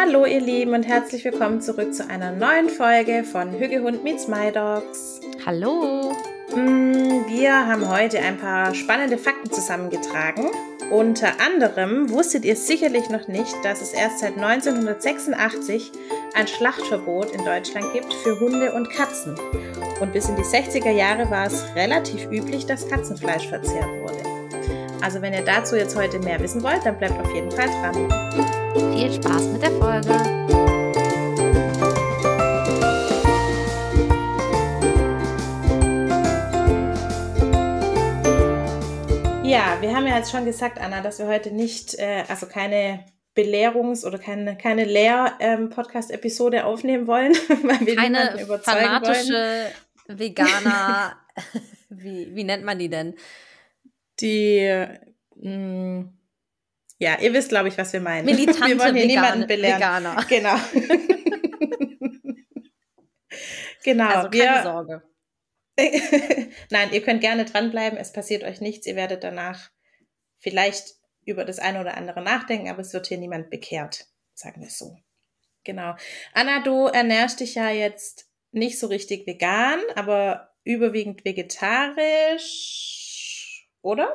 Hallo ihr Lieben und herzlich willkommen zurück zu einer neuen Folge von Hügehund meets My Dogs. Hallo. Mm, Wir haben heute ein paar spannende Fakten zusammengetragen. Unter anderem wusstet ihr sicherlich noch nicht, dass es erst seit 1986 ein Schlachtverbot in Deutschland gibt für Hunde und Katzen. Und bis in die 60er Jahre war es relativ üblich, dass Katzenfleisch verzehrt wurde. Also wenn ihr dazu jetzt heute mehr wissen wollt, dann bleibt auf jeden Fall dran. Viel Spaß mit der Folge. Ja, wir haben ja jetzt schon gesagt, Anna, dass wir heute nicht, äh, also keine Belehrungs- oder keine, keine Lehr-Podcast-Episode aufnehmen wollen, weil wir Keine überzeugen wollen. fanatische Veganer. wie, wie nennt man die denn? Die, mh, ja, ihr wisst, glaube ich, was wir meinen. Militante wir wollen hier Vegan niemanden belehren. Veganer. Genau. genau. Also wir, keine Sorge. Nein, ihr könnt gerne dranbleiben. Es passiert euch nichts. Ihr werdet danach vielleicht über das eine oder andere nachdenken, aber es wird hier niemand bekehrt, sagen wir es so. Genau. Anna, du ernährst dich ja jetzt nicht so richtig vegan, aber überwiegend vegetarisch, oder?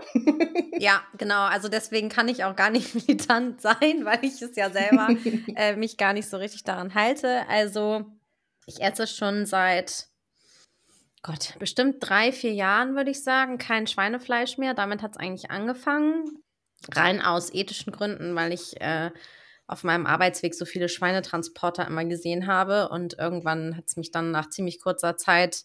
Ja, genau. Also deswegen kann ich auch gar nicht militant sein, weil ich es ja selber äh, mich gar nicht so richtig daran halte. Also ich esse schon seit Gott, bestimmt drei, vier Jahren, würde ich sagen, kein Schweinefleisch mehr. Damit hat es eigentlich angefangen. Rein aus ethischen Gründen, weil ich äh, auf meinem Arbeitsweg so viele Schweinetransporter immer gesehen habe. Und irgendwann hat es mich dann nach ziemlich kurzer Zeit,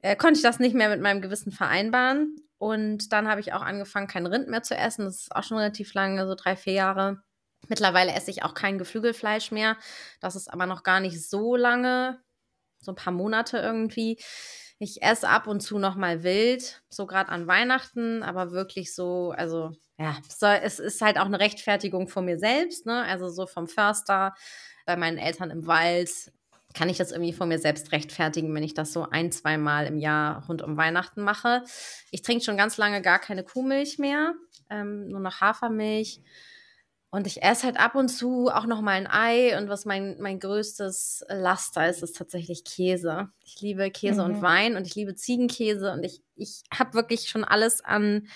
äh, konnte ich das nicht mehr mit meinem Gewissen vereinbaren. Und dann habe ich auch angefangen, kein Rind mehr zu essen. Das ist auch schon relativ lange, so drei, vier Jahre. Mittlerweile esse ich auch kein Geflügelfleisch mehr. Das ist aber noch gar nicht so lange, so ein paar Monate irgendwie. Ich esse ab und zu noch mal wild, so gerade an Weihnachten, aber wirklich so, also ja, es ist halt auch eine Rechtfertigung von mir selbst, ne? Also so vom Förster, bei meinen Eltern im Wald kann ich das irgendwie von mir selbst rechtfertigen, wenn ich das so ein, zwei Mal im Jahr rund um Weihnachten mache. Ich trinke schon ganz lange gar keine Kuhmilch mehr, ähm, nur noch Hafermilch. Und ich esse halt ab und zu auch noch mal ein Ei. Und was mein, mein größtes Laster ist, ist tatsächlich Käse. Ich liebe Käse Mhm. und Wein und ich liebe Ziegenkäse. Und ich, ich habe wirklich schon alles an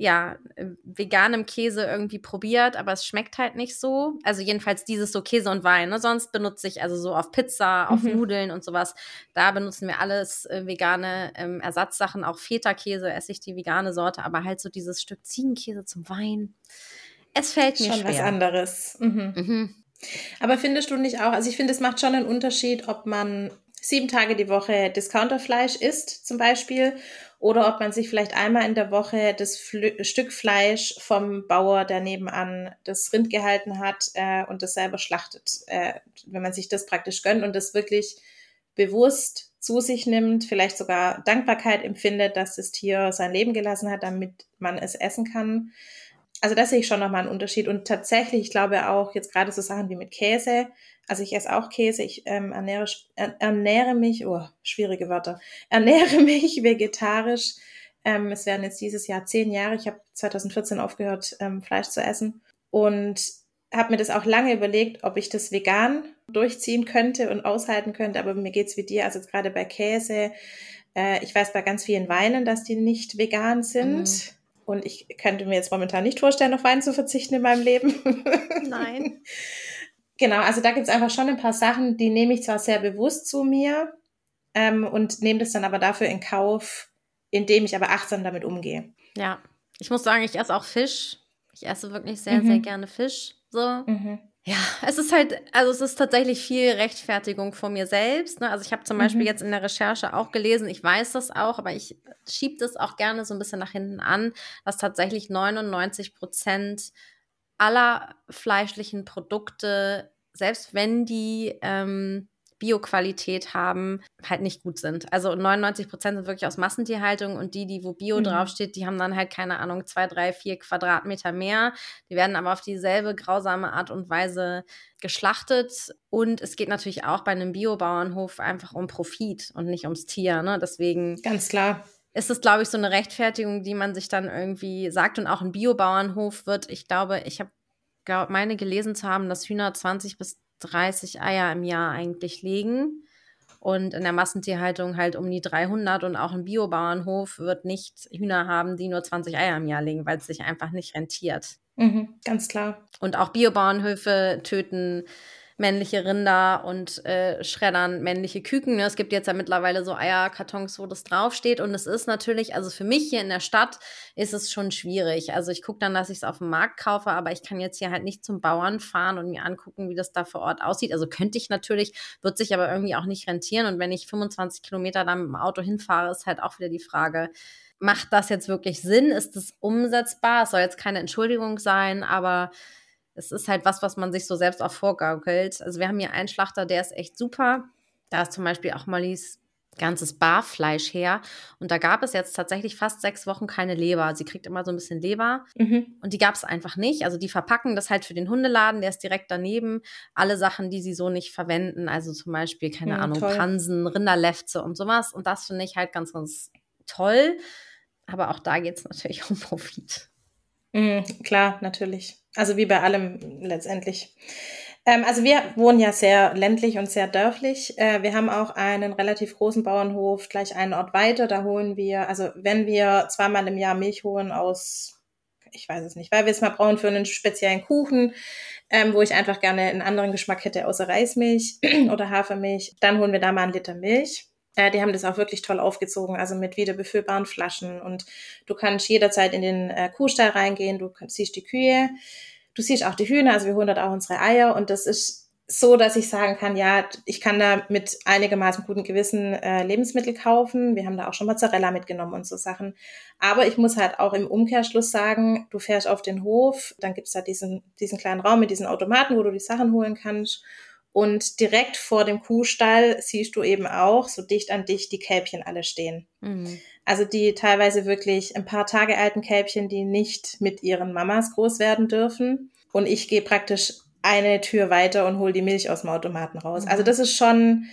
ja, veganem Käse irgendwie probiert, aber es schmeckt halt nicht so. Also jedenfalls dieses so Käse und Wein. Ne? Sonst benutze ich also so auf Pizza, auf Mhm. Nudeln und sowas. Da benutzen wir alles äh, vegane ähm, Ersatzsachen. Auch Feta-Käse esse ich die vegane Sorte, aber halt so dieses Stück Ziegenkäse zum Wein. Es fällt mir Schon was schwer. anderes. Mhm. Mhm. Aber findest du nicht auch, also ich finde, es macht schon einen Unterschied, ob man sieben Tage die Woche Discounterfleisch isst, zum Beispiel, oder ob man sich vielleicht einmal in der Woche das Flü Stück Fleisch vom Bauer, der nebenan das Rind gehalten hat äh, und das selber schlachtet. Äh, wenn man sich das praktisch gönnt und das wirklich bewusst zu sich nimmt, vielleicht sogar Dankbarkeit empfindet, dass das Tier sein Leben gelassen hat, damit man es essen kann. Also da sehe ich schon nochmal einen Unterschied. Und tatsächlich, ich glaube auch jetzt gerade so Sachen wie mit Käse, also ich esse auch Käse, ich ähm, ernähre, er, ernähre mich, oh, schwierige Wörter, ernähre mich vegetarisch. Ähm, es werden jetzt dieses Jahr zehn Jahre, ich habe 2014 aufgehört, ähm, Fleisch zu essen und habe mir das auch lange überlegt, ob ich das vegan durchziehen könnte und aushalten könnte, aber mir geht's wie dir, also jetzt gerade bei Käse, äh, ich weiß bei ganz vielen Weinen, dass die nicht vegan sind. Mhm. Und ich könnte mir jetzt momentan nicht vorstellen, auf Wein zu verzichten in meinem Leben. Nein. Genau, also da gibt's einfach schon ein paar Sachen, die nehme ich zwar sehr bewusst zu mir ähm, und nehme das dann aber dafür in Kauf, indem ich aber achtsam damit umgehe. Ja. Ich muss sagen, ich esse auch Fisch. Ich esse wirklich sehr, Mhm. sehr gerne Fisch. So. Mhm. Ja, es ist halt, also es ist tatsächlich viel Rechtfertigung von mir selbst. Ne? Also ich habe zum Beispiel Mhm. jetzt in der Recherche auch gelesen, ich weiß das auch, aber ich schiebe das auch gerne so ein bisschen nach hinten an, dass tatsächlich 99 Prozent aller fleischlichen Produkte, selbst wenn die ähm, Bio-Qualität haben, halt nicht gut sind. Also 99 Prozent sind wirklich aus Massentierhaltung und die, die wo Bio Mhm. draufsteht, die haben dann halt keine Ahnung, zwei, drei, vier Quadratmeter mehr. Die werden aber auf dieselbe grausame Art und Weise geschlachtet. Und es geht natürlich auch bei einem Biobauernhof einfach um Profit und nicht ums Tier. Ne? Deswegen Ganz klar. ist es, glaube ich, so eine Rechtfertigung, die man sich dann irgendwie sagt. Und auch ein Biobauernhof wird, ich glaube, ich habe meine gelesen zu haben, dass Hühner 20 bis 30 Eier im Jahr eigentlich legen. Und in der Massentierhaltung halt um die 300 und auch ein Biobauernhof wird nicht Hühner haben, die nur 20 Eier im Jahr legen, weil es sich einfach nicht rentiert. Mhm, ganz klar. Und auch Biobauernhöfe töten männliche Rinder und äh, schreddern männliche Küken. Ne? Es gibt jetzt ja mittlerweile so Eierkartons, wo das draufsteht. Und es ist natürlich, also für mich hier in der Stadt ist es schon schwierig. Also ich gucke dann, dass ich es auf dem Markt kaufe, aber ich kann jetzt hier halt nicht zum Bauern fahren und mir angucken, wie das da vor Ort aussieht. Also könnte ich natürlich, wird sich aber irgendwie auch nicht rentieren. Und wenn ich 25 Kilometer dann mit dem Auto hinfahre, ist halt auch wieder die Frage, macht das jetzt wirklich Sinn? Ist das umsetzbar? Es soll jetzt keine Entschuldigung sein, aber es ist halt was, was man sich so selbst auch vorgaukelt. Also wir haben hier einen Schlachter, der ist echt super. Da ist zum Beispiel auch Mollys ganzes Barfleisch her. Und da gab es jetzt tatsächlich fast sechs Wochen keine Leber. Sie kriegt immer so ein bisschen Leber. Mhm. Und die gab es einfach nicht. Also die verpacken das halt für den Hundeladen, der ist direkt daneben. Alle Sachen, die sie so nicht verwenden. Also zum Beispiel, keine ja, Ahnung, toll. Pansen, Rinderlefze und sowas. Und das finde ich halt ganz, ganz toll. Aber auch da geht es natürlich um Profit. Mhm, klar, natürlich. Also wie bei allem letztendlich. Ähm, also wir wohnen ja sehr ländlich und sehr dörflich. Äh, wir haben auch einen relativ großen Bauernhof gleich einen Ort weiter. Da holen wir, also wenn wir zweimal im Jahr Milch holen aus, ich weiß es nicht, weil wir es mal brauchen für einen speziellen Kuchen, ähm, wo ich einfach gerne einen anderen Geschmack hätte außer Reismilch oder Hafermilch, dann holen wir da mal einen Liter Milch. Äh, die haben das auch wirklich toll aufgezogen, also mit wieder befüllbaren Flaschen. Und du kannst jederzeit in den äh, Kuhstall reingehen, du siehst die Kühe, du siehst auch die Hühner, also wir holen dort auch unsere Eier. Und das ist so, dass ich sagen kann, ja, ich kann da mit einigermaßen gutem Gewissen äh, Lebensmittel kaufen. Wir haben da auch schon Mozzarella mitgenommen und so Sachen. Aber ich muss halt auch im Umkehrschluss sagen, du fährst auf den Hof, dann gibt's da diesen, diesen kleinen Raum mit diesen Automaten, wo du die Sachen holen kannst. Und direkt vor dem Kuhstall siehst du eben auch so dicht an dicht die Kälbchen alle stehen. Mhm. Also die teilweise wirklich ein paar Tage alten Kälbchen, die nicht mit ihren Mamas groß werden dürfen. Und ich gehe praktisch eine Tür weiter und hole die Milch aus dem Automaten raus. Mhm. Also das ist schon,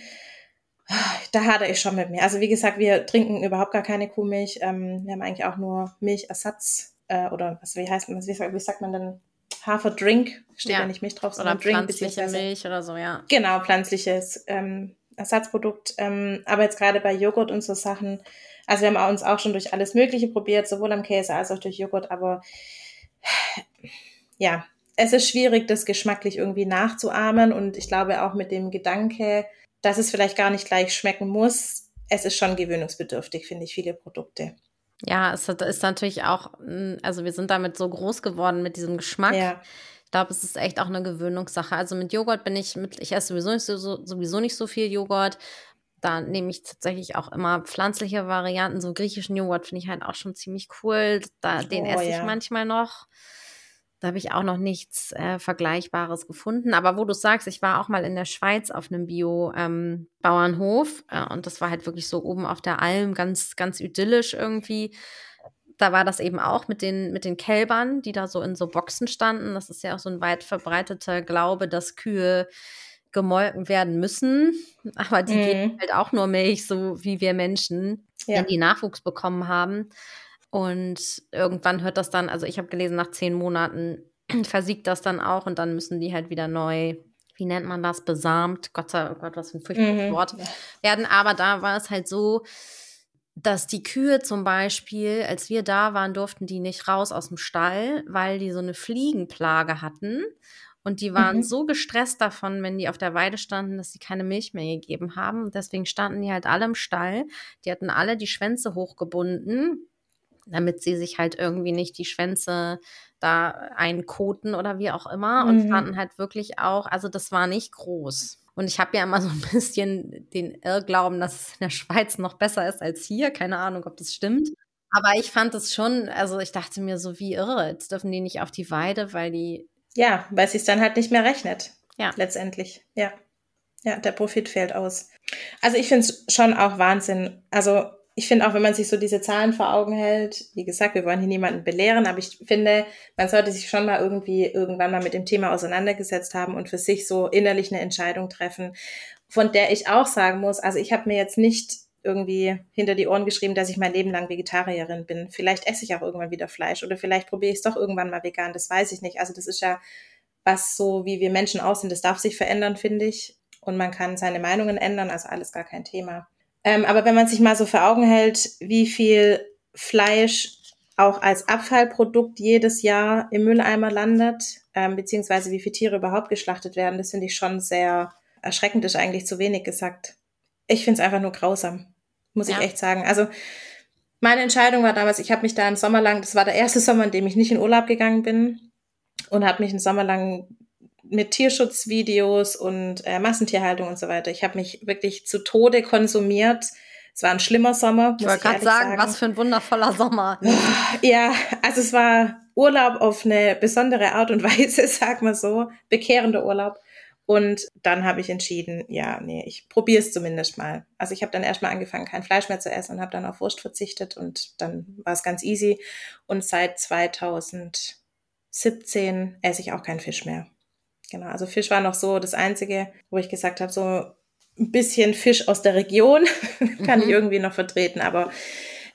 da hadere ich schon mit mir. Also wie gesagt, wir trinken überhaupt gar keine Kuhmilch. Ähm, wir haben eigentlich auch nur Milchersatz äh, oder was wie heißt wie, wie sagt man denn Haferdrink, steht ja, ja nicht Milch drauf, sondern oder Drink. Pflanzliche Milch oder so, ja. Genau, pflanzliches ähm, Ersatzprodukt. Ähm, aber jetzt gerade bei Joghurt und so Sachen, also wir haben uns auch schon durch alles Mögliche probiert, sowohl am Käse als auch durch Joghurt, aber ja, es ist schwierig, das geschmacklich irgendwie nachzuahmen und ich glaube auch mit dem Gedanke, dass es vielleicht gar nicht gleich schmecken muss, es ist schon gewöhnungsbedürftig, finde ich, viele Produkte. Ja, es ist natürlich auch, hm, also wir sind damit so groß geworden mit diesem Geschmack. Ja. Ich glaube, es ist echt auch eine Gewöhnungssache. Also mit Joghurt bin ich mit, ich esse sowieso nicht so, sowieso nicht so viel Joghurt. Da nehme ich tatsächlich auch immer pflanzliche Varianten. So griechischen Joghurt finde ich halt auch schon ziemlich cool. Da, den oh, esse ich ja. manchmal noch. Da habe ich auch noch nichts äh, Vergleichbares gefunden. Aber wo du sagst, ich war auch mal in der Schweiz auf einem Bio-Bauernhof ähm, äh, und das war halt wirklich so oben auf der Alm, ganz, ganz idyllisch irgendwie. Da war das eben auch mit den, mit den Kälbern, die da so in so Boxen standen. Das ist ja auch so ein weit verbreiteter Glaube, dass Kühe gemolken werden müssen. Aber die mm. geben halt auch nur Milch, so wie wir Menschen, ja. wenn die Nachwuchs bekommen haben. Und irgendwann hört das dann, also ich habe gelesen, nach zehn Monaten versiegt das dann auch und dann müssen die halt wieder neu, wie nennt man das, besamt, Gott sei oh Gott, was für ein furchtbares mhm. Wort, werden. Aber da war es halt so, dass die Kühe zum Beispiel, als wir da waren, durften die nicht raus aus dem Stall, weil die so eine Fliegenplage hatten. Und die waren mhm. so gestresst davon, wenn die auf der Weide standen, dass sie keine Milch mehr gegeben haben. Und deswegen standen die halt alle im Stall. Die hatten alle die Schwänze hochgebunden damit sie sich halt irgendwie nicht die Schwänze da einkoten oder wie auch immer mhm. und fanden halt wirklich auch, also das war nicht groß. Und ich habe ja immer so ein bisschen den Irrglauben, dass es in der Schweiz noch besser ist als hier. Keine Ahnung, ob das stimmt. Aber ich fand es schon, also ich dachte mir so, wie irre, jetzt dürfen die nicht auf die Weide, weil die. Ja, weil es sich dann halt nicht mehr rechnet. Ja. Letztendlich. Ja. Ja, der Profit fällt aus. Also ich finde es schon auch Wahnsinn. Also ich finde auch, wenn man sich so diese Zahlen vor Augen hält, wie gesagt, wir wollen hier niemanden belehren, aber ich finde, man sollte sich schon mal irgendwie irgendwann mal mit dem Thema auseinandergesetzt haben und für sich so innerlich eine Entscheidung treffen, von der ich auch sagen muss, also ich habe mir jetzt nicht irgendwie hinter die Ohren geschrieben, dass ich mein Leben lang Vegetarierin bin. Vielleicht esse ich auch irgendwann wieder Fleisch oder vielleicht probiere ich es doch irgendwann mal vegan, das weiß ich nicht. Also das ist ja was so, wie wir Menschen aussehen, das darf sich verändern, finde ich. Und man kann seine Meinungen ändern, also alles gar kein Thema. Ähm, aber wenn man sich mal so vor Augen hält, wie viel Fleisch auch als Abfallprodukt jedes Jahr im Mülleimer landet, ähm, beziehungsweise wie viele Tiere überhaupt geschlachtet werden, das finde ich schon sehr erschreckend, ist eigentlich zu wenig gesagt. Ich finde es einfach nur grausam, muss ja. ich echt sagen. Also meine Entscheidung war damals, ich habe mich da einen Sommer lang, das war der erste Sommer, in dem ich nicht in Urlaub gegangen bin und habe mich einen Sommer lang mit Tierschutzvideos und äh, Massentierhaltung und so weiter. Ich habe mich wirklich zu Tode konsumiert. Es war ein schlimmer Sommer. ich wollte gerade sagen, sagen, was für ein wundervoller Sommer. Ja, also es war Urlaub auf eine besondere Art und Weise, sag mal so, bekehrender Urlaub. Und dann habe ich entschieden, ja, nee, ich probiere es zumindest mal. Also ich habe dann erstmal angefangen, kein Fleisch mehr zu essen und habe dann auf Wurst verzichtet und dann war es ganz easy. Und seit 2017 esse ich auch keinen Fisch mehr. Genau, also Fisch war noch so das Einzige, wo ich gesagt habe, so ein bisschen Fisch aus der Region kann mhm. ich irgendwie noch vertreten, aber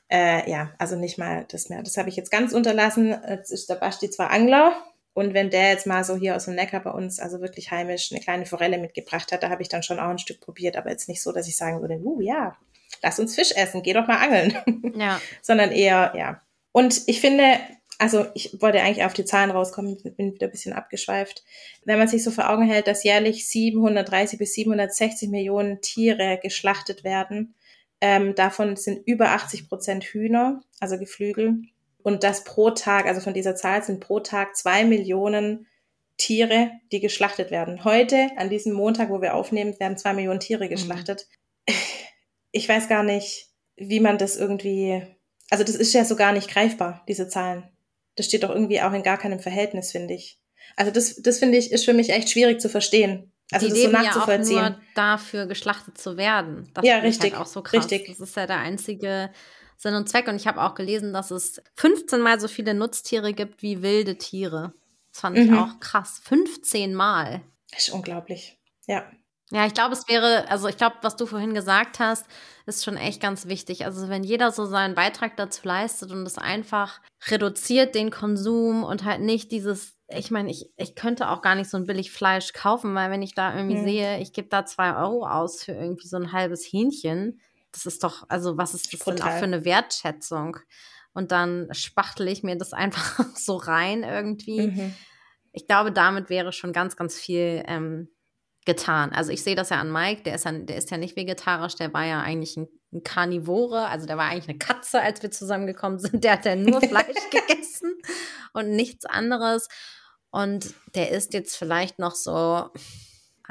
äh, ja, also nicht mal das mehr. Das habe ich jetzt ganz unterlassen. Jetzt ist der Basti zwar Angler, und wenn der jetzt mal so hier aus dem Neckar bei uns, also wirklich heimisch, eine kleine Forelle mitgebracht hat, da habe ich dann schon auch ein Stück probiert, aber jetzt nicht so, dass ich sagen würde, uh, ja, lass uns Fisch essen, geh doch mal angeln. Ja. Sondern eher, ja. Und ich finde, also ich wollte eigentlich auf die Zahlen rauskommen, bin wieder ein bisschen abgeschweift. Wenn man sich so vor Augen hält, dass jährlich 730 bis 760 Millionen Tiere geschlachtet werden, ähm, davon sind über 80 Prozent Hühner, also Geflügel. Und das pro Tag, also von dieser Zahl sind pro Tag zwei Millionen Tiere, die geschlachtet werden. Heute, an diesem Montag, wo wir aufnehmen, werden zwei Millionen Tiere mhm. geschlachtet. Mhm. Ich weiß gar nicht, wie man das irgendwie, also das ist ja so gar nicht greifbar, diese Zahlen. Das steht doch irgendwie auch in gar keinem Verhältnis, finde ich. Also das, das finde ich, ist für mich echt schwierig zu verstehen. Also die das leben so nachzuvollziehen. Ja auch nur dafür geschlachtet zu werden. Das ja, richtig. Halt auch so krass. Richtig. Das ist ja der einzige Sinn und Zweck. Und ich habe auch gelesen, dass es 15 mal so viele Nutztiere gibt wie wilde Tiere. Das fand mhm. ich auch krass. 15 Mal. Das ist unglaublich. Ja. Ja, ich glaube, es wäre, also ich glaube, was du vorhin gesagt hast, ist schon echt ganz wichtig. Also wenn jeder so seinen Beitrag dazu leistet und es einfach reduziert den Konsum und halt nicht dieses, ich meine, ich, ich könnte auch gar nicht so ein billig Fleisch kaufen, weil wenn ich da irgendwie mhm. sehe, ich gebe da zwei Euro aus für irgendwie so ein halbes Hähnchen, das ist doch, also was ist das Total. denn auch für eine Wertschätzung? Und dann spachtel ich mir das einfach so rein irgendwie. Mhm. Ich glaube, damit wäre schon ganz, ganz viel ähm, getan. Also ich sehe das ja an Mike, der ist ja, der ist ja nicht vegetarisch, der war ja eigentlich ein, ein Karnivore, also der war eigentlich eine Katze, als wir zusammengekommen sind. Der hat ja nur Fleisch gegessen und nichts anderes. Und der isst jetzt vielleicht noch so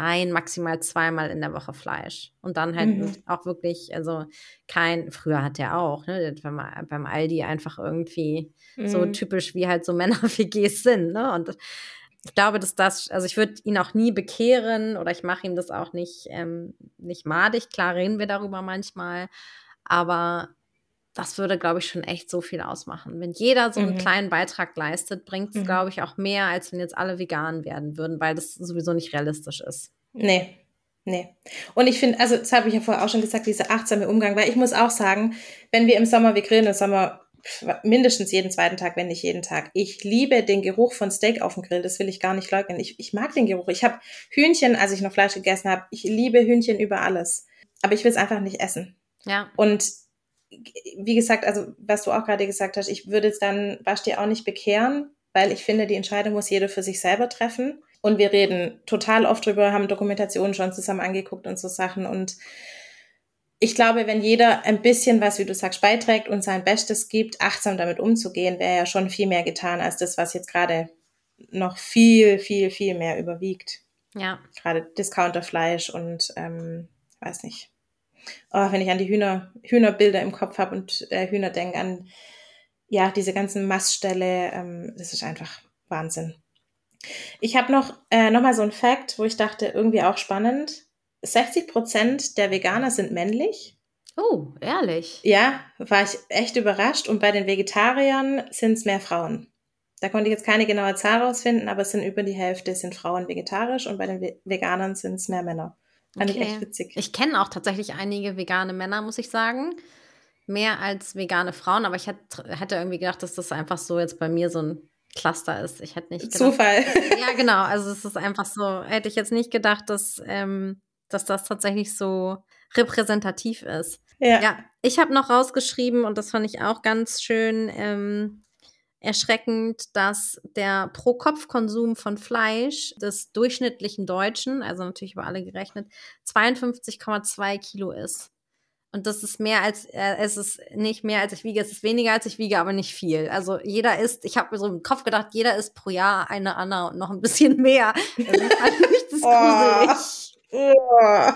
ein, maximal zweimal in der Woche Fleisch. Und dann halt mhm. auch wirklich, also kein, früher hat er auch, ne, beim, beim Aldi einfach irgendwie mhm. so typisch wie halt so Männer-WGs sind, ne? Und ich glaube, dass das, also ich würde ihn auch nie bekehren oder ich mache ihm das auch nicht, ähm, nicht madig. Klar reden wir darüber manchmal, aber das würde, glaube ich, schon echt so viel ausmachen. Wenn jeder so einen mhm. kleinen Beitrag leistet, bringt es, mhm. glaube ich, auch mehr, als wenn jetzt alle vegan werden würden, weil das sowieso nicht realistisch ist. Nee. Nee. Und ich finde, also das habe ich ja vorher auch schon gesagt, dieser achtsame Umgang, weil ich muss auch sagen, wenn wir im Sommer, wir grillen im Sommer mindestens jeden zweiten Tag, wenn nicht jeden Tag. Ich liebe den Geruch von Steak auf dem Grill, das will ich gar nicht leugnen. Ich, ich mag den Geruch. Ich habe Hühnchen, als ich noch Fleisch gegessen habe, ich liebe Hühnchen über alles. Aber ich will es einfach nicht essen. Ja. Und wie gesagt, also was du auch gerade gesagt hast, ich würde es dann Basti auch nicht bekehren, weil ich finde, die Entscheidung muss jeder für sich selber treffen. Und wir reden total oft drüber, haben Dokumentationen schon zusammen angeguckt und so Sachen. Und ich glaube, wenn jeder ein bisschen was, wie du sagst, beiträgt und sein Bestes gibt, achtsam damit umzugehen, wäre ja schon viel mehr getan als das, was jetzt gerade noch viel, viel, viel mehr überwiegt. Ja. Gerade Discounterfleisch und ähm, weiß nicht, oh, wenn ich an die Hühner, Hühnerbilder im Kopf habe und äh, Hühner denke, an ja, diese ganzen Mastställe, ähm, das ist einfach Wahnsinn. Ich habe noch, äh, noch mal so ein Fact, wo ich dachte, irgendwie auch spannend. 60 Prozent der Veganer sind männlich. Oh, ehrlich? Ja, war ich echt überrascht. Und bei den Vegetariern sind es mehr Frauen. Da konnte ich jetzt keine genaue Zahl rausfinden, aber es sind über die Hälfte sind Frauen vegetarisch und bei den Veganern sind es mehr Männer. Fand okay. ich echt witzig. Ich kenne auch tatsächlich einige vegane Männer, muss ich sagen. Mehr als vegane Frauen, aber ich hätte, hätte irgendwie gedacht, dass das einfach so jetzt bei mir so ein Cluster ist. Ich hätte nicht gedacht. Zufall. Ja, genau. Also es ist einfach so, hätte ich jetzt nicht gedacht, dass, ähm, dass das tatsächlich so repräsentativ ist. Ja. ja ich habe noch rausgeschrieben, und das fand ich auch ganz schön ähm, erschreckend, dass der Pro-Kopf-Konsum von Fleisch des durchschnittlichen Deutschen, also natürlich über alle gerechnet, 52,2 Kilo ist. Und das ist mehr als, äh, es ist nicht mehr als ich wiege, es ist weniger als ich wiege, aber nicht viel. Also jeder isst, ich habe mir so im Kopf gedacht, jeder isst pro Jahr eine Anna und noch ein bisschen mehr. Also das ist gruselig. Oh.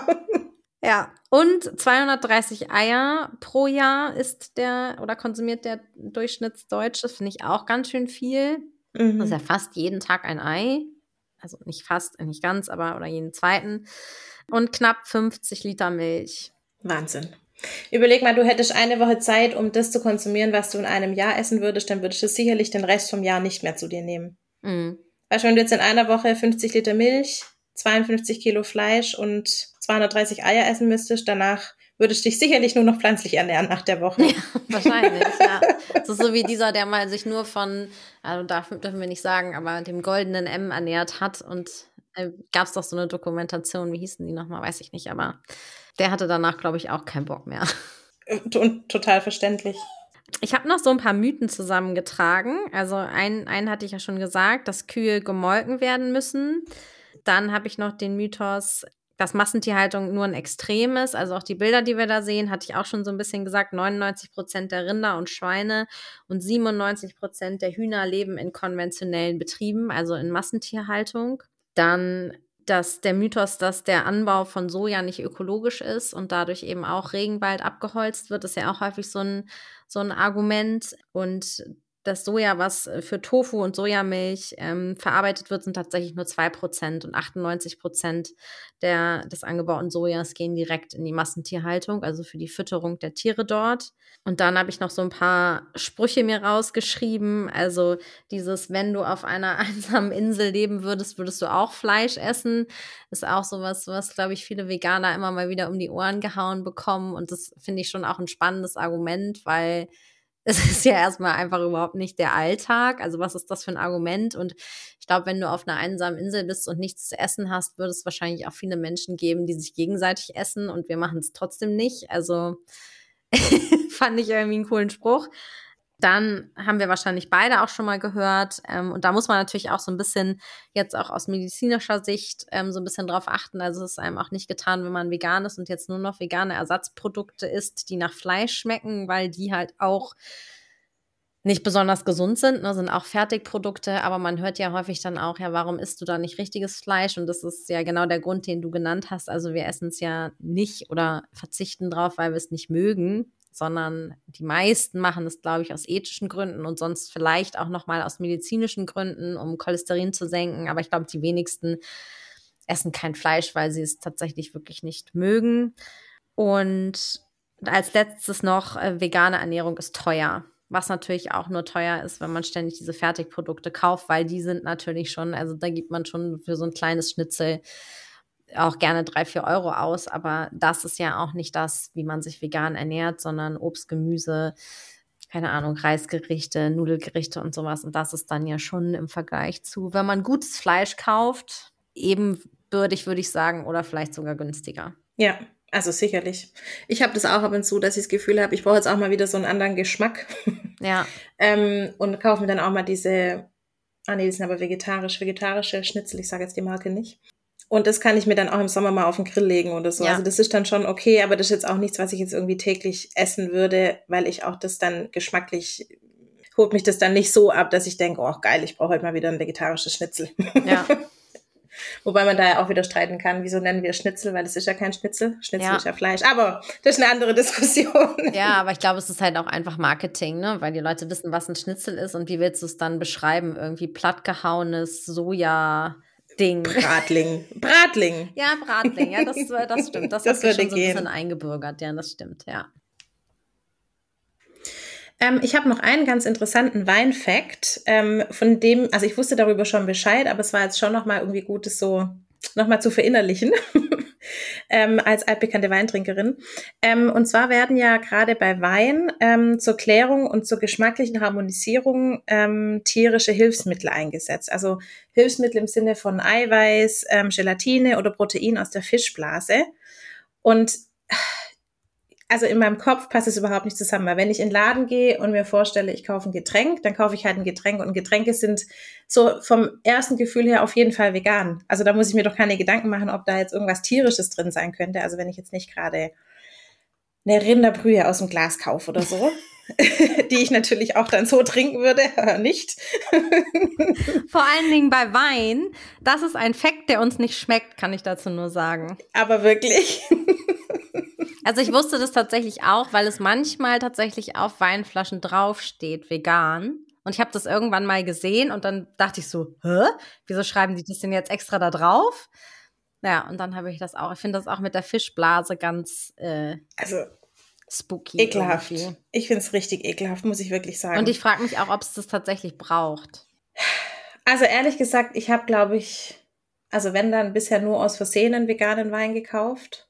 Ja, und 230 Eier pro Jahr ist der oder konsumiert der Durchschnittsdeutsche, finde ich auch ganz schön viel. Mhm. Das ist ja fast jeden Tag ein Ei. Also nicht fast, nicht ganz, aber oder jeden zweiten. Und knapp 50 Liter Milch. Wahnsinn. Überleg mal, du hättest eine Woche Zeit, um das zu konsumieren, was du in einem Jahr essen würdest, dann würdest du sicherlich den Rest vom Jahr nicht mehr zu dir nehmen. Mhm. Weißt du, wenn du jetzt in einer Woche 50 Liter Milch, 52 Kilo Fleisch und 230 Eier essen müsstest, danach würdest du dich sicherlich nur noch pflanzlich ernähren nach der Woche. Ja, wahrscheinlich, ja. So, so wie dieser, der mal sich nur von, also darf, dürfen wir nicht sagen, aber dem goldenen M ernährt hat und äh, gab es doch so eine Dokumentation, wie hießen die nochmal, weiß ich nicht, aber der hatte danach, glaube ich, auch keinen Bock mehr. Und total verständlich. Ich habe noch so ein paar Mythen zusammengetragen. Also einen, einen hatte ich ja schon gesagt, dass Kühe gemolken werden müssen. Dann habe ich noch den Mythos, dass Massentierhaltung nur ein Extrem ist. Also auch die Bilder, die wir da sehen, hatte ich auch schon so ein bisschen gesagt, 99 Prozent der Rinder und Schweine und 97 Prozent der Hühner leben in konventionellen Betrieben, also in Massentierhaltung. Dann dass der Mythos, dass der Anbau von Soja nicht ökologisch ist und dadurch eben auch Regenwald abgeholzt wird, ist ja auch häufig so ein, so ein Argument. Und das Soja, was äh, für Tofu und Sojamilch ähm, verarbeitet wird, sind tatsächlich nur 2% und 98% der, des angebauten Sojas gehen direkt in die Massentierhaltung, also für die Fütterung der Tiere dort. Und dann habe ich noch so ein paar Sprüche mir rausgeschrieben. Also dieses, wenn du auf einer einsamen Insel leben würdest, würdest du auch Fleisch essen. Ist auch sowas, was, glaube ich, viele Veganer immer mal wieder um die Ohren gehauen bekommen. Und das finde ich schon auch ein spannendes Argument, weil es ist ja erstmal einfach überhaupt nicht der Alltag. Also was ist das für ein Argument? Und ich glaube, wenn du auf einer einsamen Insel bist und nichts zu essen hast, würde es wahrscheinlich auch viele Menschen geben, die sich gegenseitig essen und wir machen es trotzdem nicht. Also fand ich irgendwie einen coolen Spruch. Dann haben wir wahrscheinlich beide auch schon mal gehört. Ähm, und da muss man natürlich auch so ein bisschen jetzt auch aus medizinischer Sicht ähm, so ein bisschen drauf achten. Also es ist einem auch nicht getan, wenn man vegan ist und jetzt nur noch vegane Ersatzprodukte isst, die nach Fleisch schmecken, weil die halt auch nicht besonders gesund sind, ne, sind auch Fertigprodukte, aber man hört ja häufig dann auch, ja, warum isst du da nicht richtiges Fleisch? Und das ist ja genau der Grund, den du genannt hast. Also wir essen es ja nicht oder verzichten drauf, weil wir es nicht mögen, sondern die meisten machen es, glaube ich, aus ethischen Gründen und sonst vielleicht auch nochmal aus medizinischen Gründen, um Cholesterin zu senken. Aber ich glaube, die wenigsten essen kein Fleisch, weil sie es tatsächlich wirklich nicht mögen. Und als letztes noch, äh, vegane Ernährung ist teuer. Was natürlich auch nur teuer ist, wenn man ständig diese Fertigprodukte kauft, weil die sind natürlich schon, also da gibt man schon für so ein kleines Schnitzel auch gerne drei, vier Euro aus, aber das ist ja auch nicht das, wie man sich vegan ernährt, sondern Obst, Gemüse, keine Ahnung, Reisgerichte, Nudelgerichte und sowas. Und das ist dann ja schon im Vergleich zu, wenn man gutes Fleisch kauft, ebenbürtig, würde ich sagen, oder vielleicht sogar günstiger. Ja, also sicherlich. Ich habe das auch ab und zu, dass ich das Gefühl habe, ich brauche jetzt auch mal wieder so einen anderen Geschmack. Ja. ähm, und kaufe mir dann auch mal diese, ah nee, die sind aber vegetarisch, vegetarische Schnitzel, ich sage jetzt die Marke nicht. Und das kann ich mir dann auch im Sommer mal auf den Grill legen oder so. Ja. Also das ist dann schon okay, aber das ist jetzt auch nichts, was ich jetzt irgendwie täglich essen würde, weil ich auch das dann geschmacklich holt mich das dann nicht so ab, dass ich denke, oh geil, ich brauche heute mal wieder ein vegetarisches Schnitzel. Ja. Wobei man da ja auch wieder streiten kann, wieso nennen wir Schnitzel, weil es ist ja kein Schnitzel. Schnitzel ja. ist ja Fleisch. Aber das ist eine andere Diskussion. Ja, aber ich glaube, es ist halt auch einfach Marketing, ne? Weil die Leute wissen, was ein Schnitzel ist und wie willst du es dann beschreiben? Irgendwie plattgehauenes Soja. Ding. Bratling. Bratling. ja, Bratling, ja, das, das stimmt. Das, das sich schon so ein bisschen eingebürgert, ja, das stimmt, ja. Ähm, ich habe noch einen ganz interessanten Wein-Fact, ähm, von dem, also ich wusste darüber schon Bescheid, aber es war jetzt schon nochmal irgendwie gut, das so nochmal zu verinnerlichen. ähm, als altbekannte Weintrinkerin. Ähm, und zwar werden ja gerade bei Wein ähm, zur Klärung und zur geschmacklichen Harmonisierung ähm, tierische Hilfsmittel eingesetzt. Also Hilfsmittel im Sinne von Eiweiß, ähm, Gelatine oder Protein aus der Fischblase. Und also in meinem Kopf passt es überhaupt nicht zusammen, weil wenn ich in den Laden gehe und mir vorstelle, ich kaufe ein Getränk, dann kaufe ich halt ein Getränk und Getränke sind so vom ersten Gefühl her auf jeden Fall vegan. Also da muss ich mir doch keine Gedanken machen, ob da jetzt irgendwas tierisches drin sein könnte. Also wenn ich jetzt nicht gerade eine Rinderbrühe aus dem Glas kaufe oder so, die ich natürlich auch dann so trinken würde, aber nicht. Vor allen Dingen bei Wein, das ist ein Fakt, der uns nicht schmeckt, kann ich dazu nur sagen. Aber wirklich. Also ich wusste das tatsächlich auch, weil es manchmal tatsächlich auf Weinflaschen draufsteht, vegan. Und ich habe das irgendwann mal gesehen und dann dachte ich so, hä? Wieso schreiben die das denn jetzt extra da drauf? Ja, und dann habe ich das auch. Ich finde das auch mit der Fischblase ganz äh, also spooky. Ekelhaft. Irgendwie. Ich finde es richtig ekelhaft, muss ich wirklich sagen. Und ich frage mich auch, ob es das tatsächlich braucht. Also ehrlich gesagt, ich habe, glaube ich, also wenn dann bisher nur aus Versehen einen veganen Wein gekauft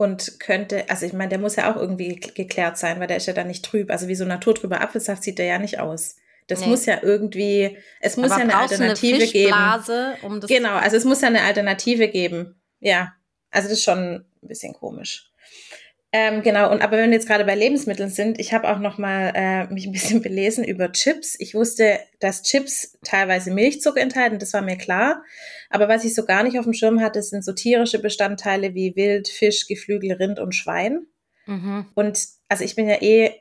und könnte, also ich meine, der muss ja auch irgendwie geklärt sein, weil der ist ja dann nicht trüb. Also wie so naturtrüber Apfelsaft sieht der ja nicht aus. Das nee. muss ja irgendwie, es muss Aber ja eine Alternative eine geben. Um genau, also es muss ja eine Alternative geben. Ja, also das ist schon ein bisschen komisch. Ähm, genau, und aber wenn wir jetzt gerade bei Lebensmitteln sind, ich habe auch noch mal äh, mich ein bisschen belesen über Chips. Ich wusste, dass Chips teilweise Milchzucker enthalten, das war mir klar. Aber was ich so gar nicht auf dem Schirm hatte, sind so tierische Bestandteile wie Wild, Fisch, Geflügel, Rind und Schwein. Mhm. Und also ich bin ja eh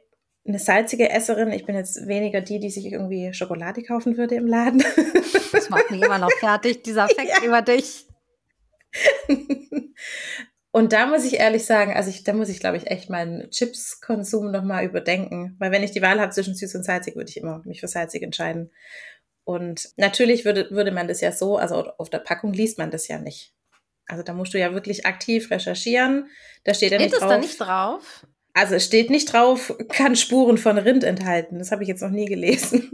eine salzige Esserin. Ich bin jetzt weniger die, die sich irgendwie Schokolade kaufen würde im Laden. Das macht mich immer noch fertig, dieser Fakt ja. über dich. Und da muss ich ehrlich sagen, also ich, da muss ich, glaube ich, echt meinen Chips-Konsum nochmal überdenken. Weil wenn ich die Wahl habe zwischen süß und salzig, würde ich immer mich für salzig entscheiden. Und natürlich würde, würde man das ja so, also auf der Packung liest man das ja nicht. Also da musst du ja wirklich aktiv recherchieren. Da steht, ja nicht drauf. Steht da nicht drauf? Also es steht nicht drauf, kann Spuren von Rind enthalten. Das habe ich jetzt noch nie gelesen.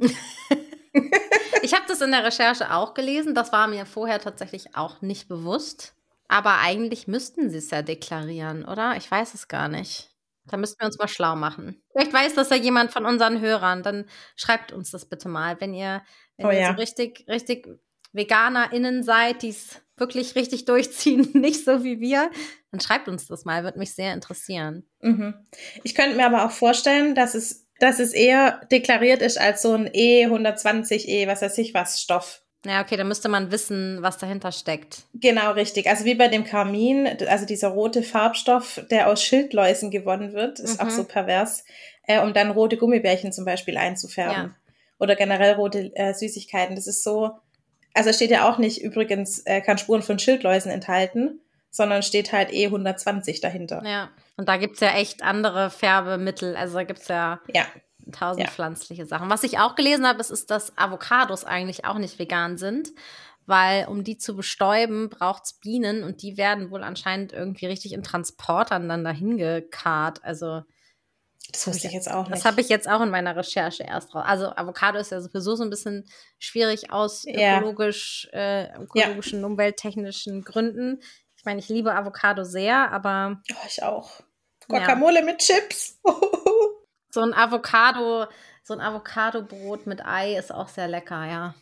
ich habe das in der Recherche auch gelesen. Das war mir vorher tatsächlich auch nicht bewusst. Aber eigentlich müssten sie es ja deklarieren, oder? Ich weiß es gar nicht. Da müssten wir uns mal schlau machen. Vielleicht weiß das ja jemand von unseren Hörern. Dann schreibt uns das bitte mal, wenn ihr, wenn oh, ihr ja. so richtig, richtig VeganerInnen seid, die es wirklich richtig durchziehen, nicht so wie wir, dann schreibt uns das mal, würde mich sehr interessieren. Mhm. Ich könnte mir aber auch vorstellen, dass es, dass es eher deklariert ist als so ein E120, E, was weiß ich was, Stoff. Ja, okay, dann müsste man wissen, was dahinter steckt. Genau, richtig. Also wie bei dem Karmin, also dieser rote Farbstoff, der aus Schildläusen gewonnen wird, ist mhm. auch so pervers, äh, um dann rote Gummibärchen zum Beispiel einzufärben. Ja. Oder generell rote äh, Süßigkeiten. Das ist so, also steht ja auch nicht übrigens, äh, kann Spuren von Schildläusen enthalten, sondern steht halt E 120 dahinter. Ja, und da gibt's ja echt andere Färbemittel. Also da gibt's ja, ja tausend ja. pflanzliche Sachen. Was ich auch gelesen habe, ist, ist, dass Avocados eigentlich auch nicht vegan sind, weil um die zu bestäuben, braucht's Bienen und die werden wohl anscheinend irgendwie richtig in Transportern dann dahin gekarrt. Also das wusste ich jetzt auch nicht. Das habe ich jetzt auch in meiner Recherche erst drauf. Also Avocado ist ja sowieso so ein bisschen schwierig aus ökologisch, ja. äh, ökologischen, ja. umwelttechnischen Gründen. Ich meine, ich liebe Avocado sehr, aber. Oh, ich auch. Guacamole ja. mit Chips. So ein Avocado, so ein Avocado-Brot mit Ei ist auch sehr lecker, ja.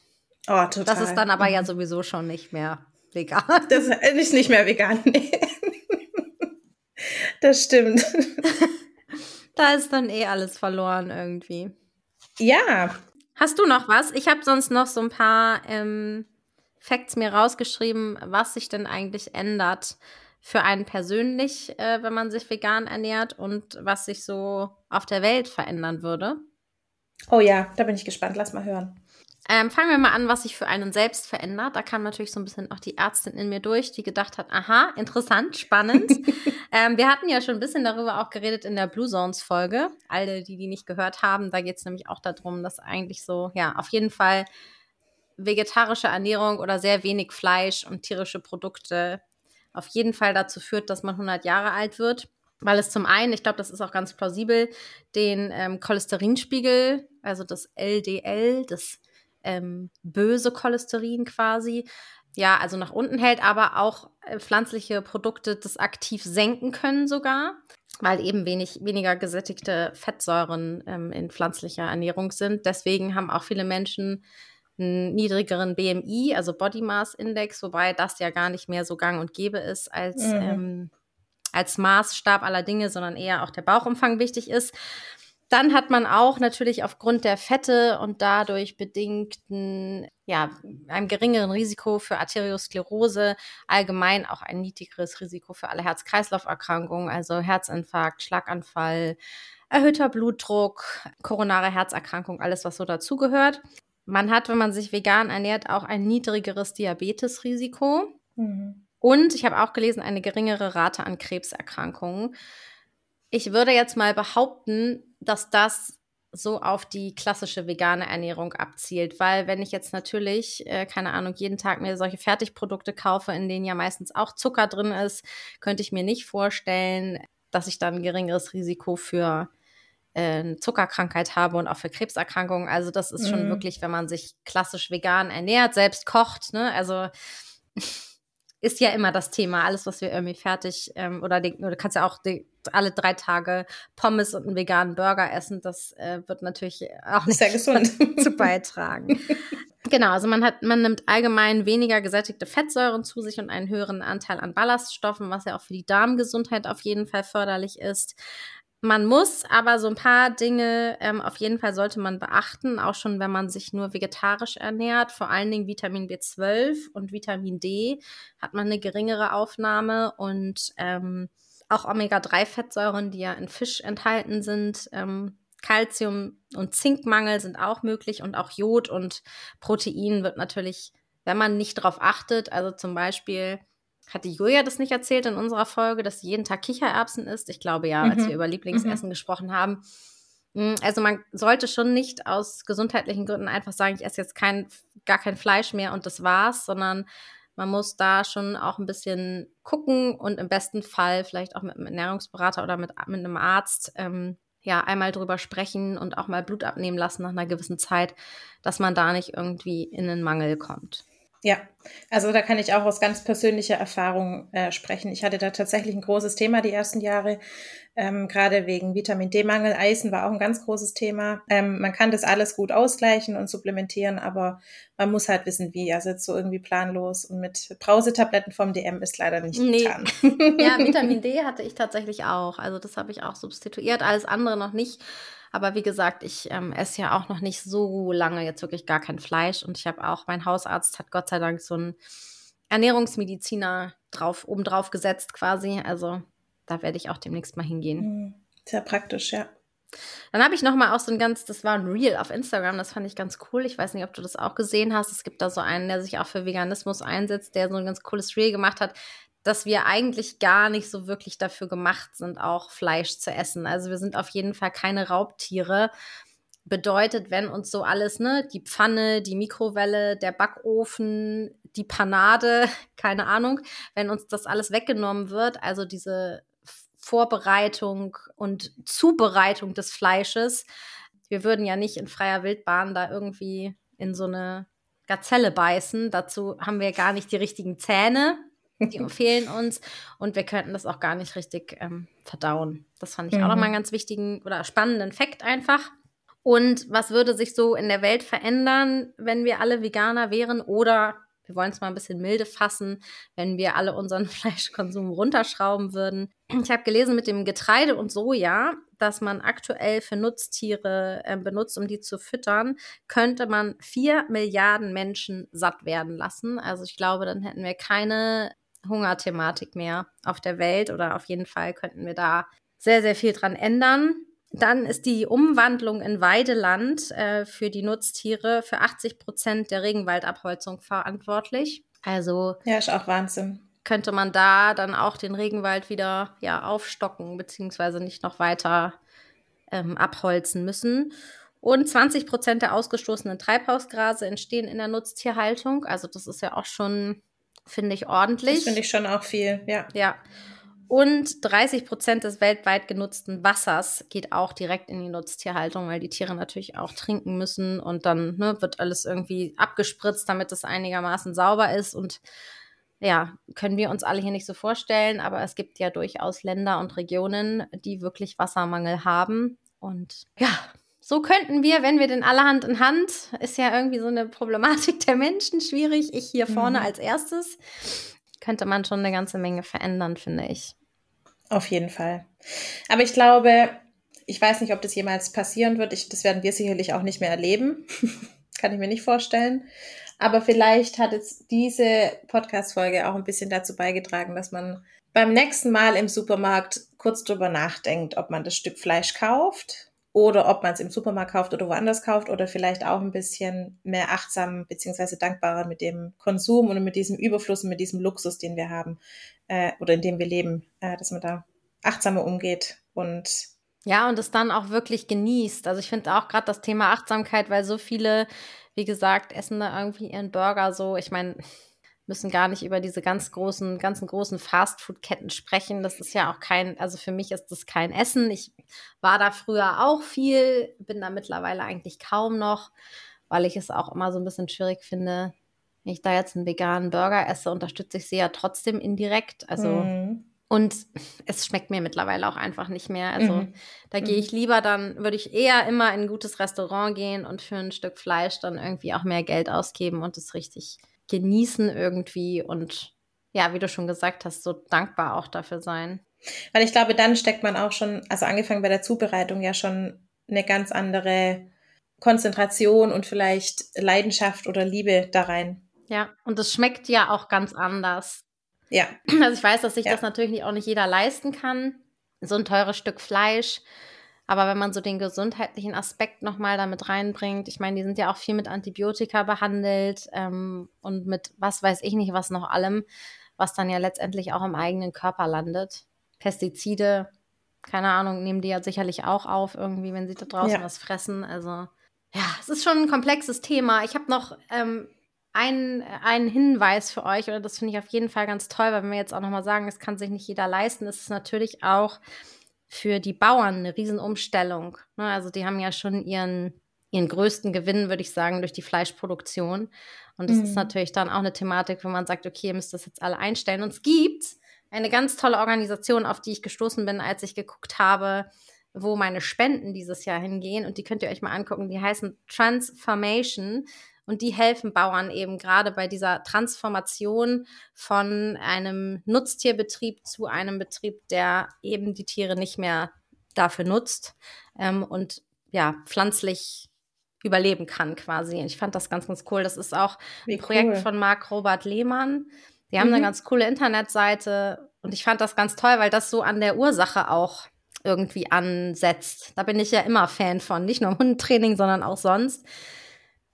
Oh, total. Das ist dann aber ja sowieso schon nicht mehr vegan. Das ist nicht mehr vegan, nee. Das stimmt. da ist dann eh alles verloren irgendwie. Ja. Hast du noch was? Ich habe sonst noch so ein paar ähm, Facts mir rausgeschrieben, was sich denn eigentlich ändert für einen persönlich, äh, wenn man sich vegan ernährt und was sich so auf der Welt verändern würde. Oh ja, da bin ich gespannt. Lass mal hören. Ähm, fangen wir mal an, was sich für einen selbst verändert. Da kam natürlich so ein bisschen auch die Ärztin in mir durch, die gedacht hat, aha, interessant, spannend. ähm, wir hatten ja schon ein bisschen darüber auch geredet in der Blue Zones Folge. Alle, die die nicht gehört haben, da geht es nämlich auch darum, dass eigentlich so, ja, auf jeden Fall vegetarische Ernährung oder sehr wenig Fleisch und tierische Produkte auf jeden Fall dazu führt, dass man 100 Jahre alt wird, weil es zum einen, ich glaube, das ist auch ganz plausibel, den ähm, Cholesterinspiegel, also das LDL, das ähm, böse Cholesterin quasi, ja, also nach unten hält, aber auch äh, pflanzliche Produkte das aktiv senken können sogar, weil eben wenig, weniger gesättigte Fettsäuren ähm, in pflanzlicher Ernährung sind. Deswegen haben auch viele Menschen einen niedrigeren BMI, also Body Mass Index, wobei das ja gar nicht mehr so gang und gäbe ist als, mhm. ähm, als Maßstab aller Dinge, sondern eher auch der Bauchumfang wichtig ist. Dann hat man auch natürlich aufgrund der Fette und dadurch bedingten, ja, einem geringeren Risiko für Arteriosklerose allgemein auch ein niedrigeres Risiko für alle Herz-Kreislauf-Erkrankungen, also Herzinfarkt, Schlaganfall, erhöhter Blutdruck, koronare Herzerkrankung, alles, was so dazugehört. Man hat, wenn man sich vegan ernährt, auch ein niedrigeres Diabetesrisiko. Mhm. Und ich habe auch gelesen, eine geringere Rate an Krebserkrankungen. Ich würde jetzt mal behaupten, dass das so auf die klassische vegane Ernährung abzielt, weil wenn ich jetzt natürlich, äh, keine Ahnung, jeden Tag mir solche Fertigprodukte kaufe, in denen ja meistens auch Zucker drin ist, könnte ich mir nicht vorstellen, dass ich dann ein geringeres Risiko für äh, Zuckerkrankheit habe und auch für Krebserkrankungen. Also das ist schon mhm. wirklich, wenn man sich klassisch vegan ernährt, selbst kocht, ne? Also ist ja immer das Thema. Alles, was wir irgendwie fertig ähm, oder, du kannst ja auch die, alle drei Tage Pommes und einen veganen Burger essen. Das äh, wird natürlich auch nicht Sehr gesund. zu beitragen. Genau, also man hat, man nimmt allgemein weniger gesättigte Fettsäuren zu sich und einen höheren Anteil an Ballaststoffen, was ja auch für die Darmgesundheit auf jeden Fall förderlich ist. Man muss aber so ein paar Dinge ähm, auf jeden Fall sollte man beachten, auch schon wenn man sich nur vegetarisch ernährt. Vor allen Dingen Vitamin B12 und Vitamin D hat man eine geringere Aufnahme und ähm, auch Omega-3-Fettsäuren, die ja in Fisch enthalten sind. Ähm, Calcium- und Zinkmangel sind auch möglich und auch Jod und Protein wird natürlich, wenn man nicht darauf achtet, also zum Beispiel hatte Julia das nicht erzählt in unserer Folge, dass sie jeden Tag Kichererbsen isst? Ich glaube ja, mhm. als wir über Lieblingsessen mhm. gesprochen haben. Mm, also man sollte schon nicht aus gesundheitlichen Gründen einfach sagen, ich esse jetzt kein, gar kein Fleisch mehr und das war's, sondern man muss da schon auch ein bisschen gucken und im besten Fall vielleicht auch mit einem Ernährungsberater oder mit, mit einem Arzt ähm, ja einmal drüber sprechen und auch mal Blut abnehmen lassen nach einer gewissen Zeit, dass man da nicht irgendwie in einen Mangel kommt. Ja, also da kann ich auch aus ganz persönlicher Erfahrung äh, sprechen. Ich hatte da tatsächlich ein großes Thema die ersten Jahre, ähm, gerade wegen Vitamin D-Mangel. Eisen war auch ein ganz großes Thema. Ähm, man kann das alles gut ausgleichen und supplementieren, aber man muss halt wissen, wie. Also jetzt so irgendwie planlos und mit Brausetabletten vom DM ist leider nicht nee. getan. ja, Vitamin D hatte ich tatsächlich auch. Also das habe ich auch substituiert, alles andere noch nicht. Aber wie gesagt, ich ähm, esse ja auch noch nicht so lange jetzt wirklich gar kein Fleisch. Und ich habe auch, mein Hausarzt hat Gott sei Dank so einen Ernährungsmediziner drauf, obendrauf gesetzt quasi. Also da werde ich auch demnächst mal hingehen. Hm, sehr praktisch, ja. Dann habe ich noch mal auch so ein ganz, das war ein Reel auf Instagram, das fand ich ganz cool. Ich weiß nicht, ob du das auch gesehen hast. Es gibt da so einen, der sich auch für Veganismus einsetzt, der so ein ganz cooles Reel gemacht hat dass wir eigentlich gar nicht so wirklich dafür gemacht sind, auch Fleisch zu essen. Also wir sind auf jeden Fall keine Raubtiere. Bedeutet, wenn uns so alles, ne, die Pfanne, die Mikrowelle, der Backofen, die Panade, keine Ahnung, wenn uns das alles weggenommen wird, also diese Vorbereitung und Zubereitung des Fleisches, wir würden ja nicht in freier Wildbahn da irgendwie in so eine Gazelle beißen. Dazu haben wir gar nicht die richtigen Zähne. Die fehlen uns und wir könnten das auch gar nicht richtig ähm, verdauen. Das fand ich mhm. auch nochmal einen ganz wichtigen oder spannenden Fakt einfach. Und was würde sich so in der Welt verändern, wenn wir alle Veganer wären oder wir wollen es mal ein bisschen milde fassen, wenn wir alle unseren Fleischkonsum runterschrauben würden. Ich habe gelesen mit dem Getreide und Soja, dass man aktuell für Nutztiere äh, benutzt, um die zu füttern, könnte man vier Milliarden Menschen satt werden lassen. Also ich glaube, dann hätten wir keine Hungerthematik mehr auf der Welt oder auf jeden Fall könnten wir da sehr, sehr viel dran ändern. Dann ist die Umwandlung in Weideland äh, für die Nutztiere für 80 Prozent der Regenwaldabholzung verantwortlich. Also ja, ist auch Wahnsinn. Könnte man da dann auch den Regenwald wieder ja aufstocken beziehungsweise nicht noch weiter ähm, abholzen müssen. Und 20 Prozent der ausgestoßenen Treibhausgase entstehen in der Nutztierhaltung. Also das ist ja auch schon finde ich ordentlich. Das finde ich schon auch viel, ja. Ja. Und 30 Prozent des weltweit genutzten Wassers geht auch direkt in die Nutztierhaltung, weil die Tiere natürlich auch trinken müssen und dann ne, wird alles irgendwie abgespritzt, damit es einigermaßen sauber ist. Und ja, können wir uns alle hier nicht so vorstellen, aber es gibt ja durchaus Länder und Regionen, die wirklich Wassermangel haben. Und ja, so könnten wir, wenn wir den alle Hand in Hand, ist ja irgendwie so eine Problematik der Menschen schwierig. Ich hier vorne mhm. als erstes, könnte man schon eine ganze Menge verändern, finde ich. Auf jeden Fall. Aber ich glaube, ich weiß nicht, ob das jemals passieren wird. Ich, das werden wir sicherlich auch nicht mehr erleben. Kann ich mir nicht vorstellen. Aber vielleicht hat jetzt diese Podcast-Folge auch ein bisschen dazu beigetragen, dass man beim nächsten Mal im Supermarkt kurz drüber nachdenkt, ob man das Stück Fleisch kauft oder ob man es im Supermarkt kauft oder woanders kauft oder vielleicht auch ein bisschen mehr achtsam beziehungsweise dankbarer mit dem Konsum und mit diesem Überfluss und mit diesem Luxus, den wir haben äh, oder in dem wir leben, äh, dass man da achtsamer umgeht und ja, und es dann auch wirklich genießt. Also ich finde auch gerade das Thema Achtsamkeit, weil so viele, wie gesagt, essen da irgendwie ihren Burger so. Ich meine, müssen gar nicht über diese ganz großen, ganzen großen Fastfood-Ketten sprechen. Das ist ja auch kein, also für mich ist das kein Essen. Ich war da früher auch viel, bin da mittlerweile eigentlich kaum noch, weil ich es auch immer so ein bisschen schwierig finde. Wenn ich da jetzt einen veganen Burger esse, unterstütze ich sie ja trotzdem indirekt. Also mhm. Und es schmeckt mir mittlerweile auch einfach nicht mehr. Also mhm. da gehe ich mhm. lieber, dann würde ich eher immer in ein gutes Restaurant gehen und für ein Stück Fleisch dann irgendwie auch mehr Geld ausgeben und es richtig genießen irgendwie und ja, wie du schon gesagt hast, so dankbar auch dafür sein. Weil ich glaube, dann steckt man auch schon, also angefangen bei der Zubereitung ja schon eine ganz andere Konzentration und vielleicht Leidenschaft oder Liebe da rein. Ja, und es schmeckt ja auch ganz anders. Ja. Also ich weiß, dass sich ja. das natürlich auch nicht jeder leisten kann, so ein teures Stück Fleisch. Aber wenn man so den gesundheitlichen Aspekt nochmal damit reinbringt, ich meine, die sind ja auch viel mit Antibiotika behandelt ähm, und mit was weiß ich nicht, was noch allem, was dann ja letztendlich auch im eigenen Körper landet. Pestizide, keine Ahnung, nehmen die ja sicherlich auch auf, irgendwie, wenn sie da draußen ja. was fressen. Also ja, es ist schon ein komplexes Thema. Ich habe noch ähm, einen, einen Hinweis für euch, oder das finde ich auf jeden Fall ganz toll, weil wenn wir jetzt auch nochmal sagen, es kann sich nicht jeder leisten, ist es natürlich auch für die Bauern eine Riesenumstellung. Ne? Also die haben ja schon ihren, ihren größten Gewinn, würde ich sagen, durch die Fleischproduktion. Und das mhm. ist natürlich dann auch eine Thematik, wo man sagt, okay, ihr müsst das jetzt alle einstellen. Und es gibt eine ganz tolle Organisation, auf die ich gestoßen bin, als ich geguckt habe, wo meine Spenden dieses Jahr hingehen. Und die könnt ihr euch mal angucken. Die heißen Transformation. Und die helfen Bauern eben gerade bei dieser Transformation von einem Nutztierbetrieb zu einem Betrieb, der eben die Tiere nicht mehr dafür nutzt ähm, und ja, pflanzlich überleben kann quasi. Ich fand das ganz, ganz cool. Das ist auch Wie ein Projekt cool. von Marc Robert Lehmann. Die haben mhm. eine ganz coole Internetseite und ich fand das ganz toll, weil das so an der Ursache auch irgendwie ansetzt. Da bin ich ja immer Fan von, nicht nur im Hundetraining, sondern auch sonst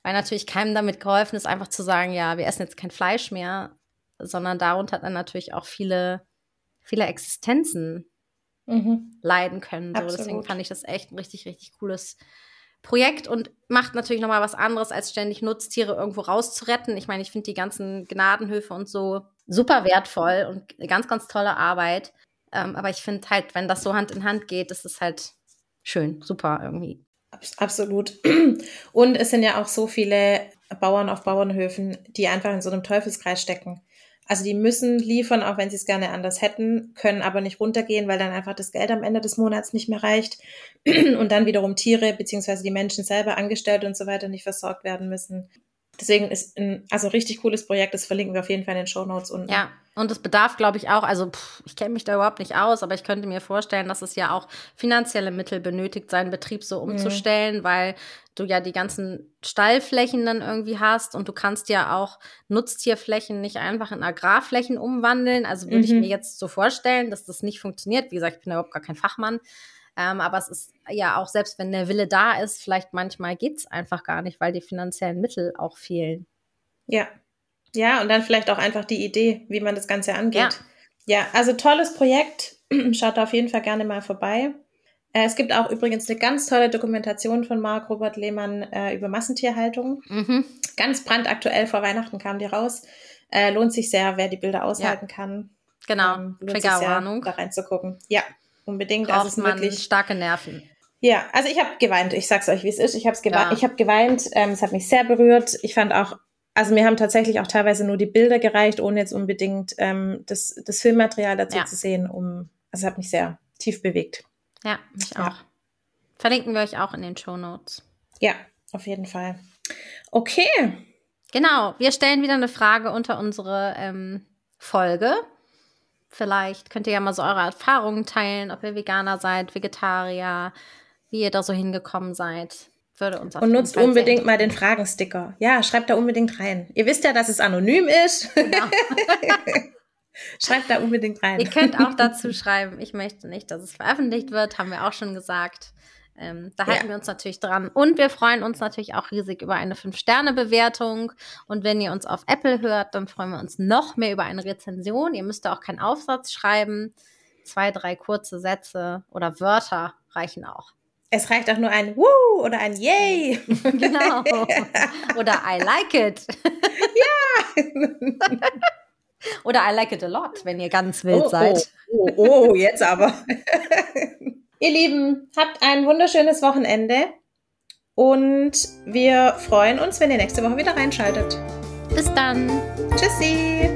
weil natürlich keinem damit geholfen ist, einfach zu sagen, ja, wir essen jetzt kein Fleisch mehr, sondern darunter dann natürlich auch viele, viele Existenzen mhm. leiden können. So. Deswegen fand ich das echt ein richtig, richtig cooles Projekt und macht natürlich nochmal was anderes, als ständig Nutztiere irgendwo rauszuretten. Ich meine, ich finde die ganzen Gnadenhöfe und so super wertvoll und ganz, ganz tolle Arbeit. Ähm, aber ich finde halt, wenn das so Hand in Hand geht, ist es halt schön, super irgendwie. Absolut. Und es sind ja auch so viele Bauern auf Bauernhöfen, die einfach in so einem Teufelskreis stecken. Also die müssen liefern, auch wenn sie es gerne anders hätten, können aber nicht runtergehen, weil dann einfach das Geld am Ende des Monats nicht mehr reicht und dann wiederum Tiere beziehungsweise die Menschen selber angestellt und so weiter nicht versorgt werden müssen. Deswegen ist ein also richtig cooles Projekt, das verlinken wir auf jeden Fall in den Show Notes unten. Ja, und es bedarf, glaube ich, auch, also pff, ich kenne mich da überhaupt nicht aus, aber ich könnte mir vorstellen, dass es ja auch finanzielle Mittel benötigt, seinen Betrieb so mhm. umzustellen, mhm. weil du ja die ganzen Stallflächen dann irgendwie hast und du kannst ja auch Nutztierflächen nicht einfach in Agrarflächen umwandeln. Also würde mhm. ich mir jetzt so vorstellen, dass das nicht funktioniert. Wie gesagt, ich bin überhaupt gar kein Fachmann. Ähm, aber es ist ja auch, selbst wenn der Wille da ist, vielleicht manchmal geht es einfach gar nicht, weil die finanziellen Mittel auch fehlen. Ja. Ja, und dann vielleicht auch einfach die Idee, wie man das Ganze angeht. Ja, ja also tolles Projekt. Schaut da auf jeden Fall gerne mal vorbei. Äh, es gibt auch übrigens eine ganz tolle Dokumentation von Marc Robert Lehmann äh, über Massentierhaltung. Mhm. Ganz brandaktuell vor Weihnachten kam die raus. Äh, lohnt sich sehr, wer die Bilder aushalten ja. kann. Genau, ähm, Triggerwarnung. Da reinzugucken. Ja, unbedingt. Braucht also man wirklich starke Nerven. Ja, also ich habe geweint. Ich sag's euch, wie es ist. Ich habe geweint. Ja. Ich habe geweint. Ähm, es hat mich sehr berührt. Ich fand auch, also mir haben tatsächlich auch teilweise nur die Bilder gereicht, ohne jetzt unbedingt ähm, das, das Filmmaterial dazu ja. zu sehen. Um, also es hat mich sehr tief bewegt. Ja, mich auch. Verlinken wir euch auch in den Show Notes. Ja, auf jeden Fall. Okay. Genau, wir stellen wieder eine Frage unter unsere ähm, Folge. Vielleicht könnt ihr ja mal so eure Erfahrungen teilen, ob ihr Veganer seid, Vegetarier, wie ihr da so hingekommen seid. Würde uns Und nutzt unbedingt mal den Fragensticker. Ja, schreibt da unbedingt rein. Ihr wisst ja, dass es anonym ist. Genau. schreibt da unbedingt rein. Ihr könnt auch dazu schreiben, ich möchte nicht, dass es veröffentlicht wird, haben wir auch schon gesagt. Ähm, da halten ja. wir uns natürlich dran. Und wir freuen uns natürlich auch riesig über eine 5-Sterne-Bewertung. Und wenn ihr uns auf Apple hört, dann freuen wir uns noch mehr über eine Rezension. Ihr müsst auch keinen Aufsatz schreiben. Zwei, drei kurze Sätze oder Wörter reichen auch. Es reicht auch nur ein Woo oder ein Yay. genau. Oder I like it. ja. oder I like it a lot, wenn ihr ganz wild oh, seid. Oh, oh, oh, jetzt aber. Ihr Lieben, habt ein wunderschönes Wochenende und wir freuen uns, wenn ihr nächste Woche wieder reinschaltet. Bis dann. Tschüssi.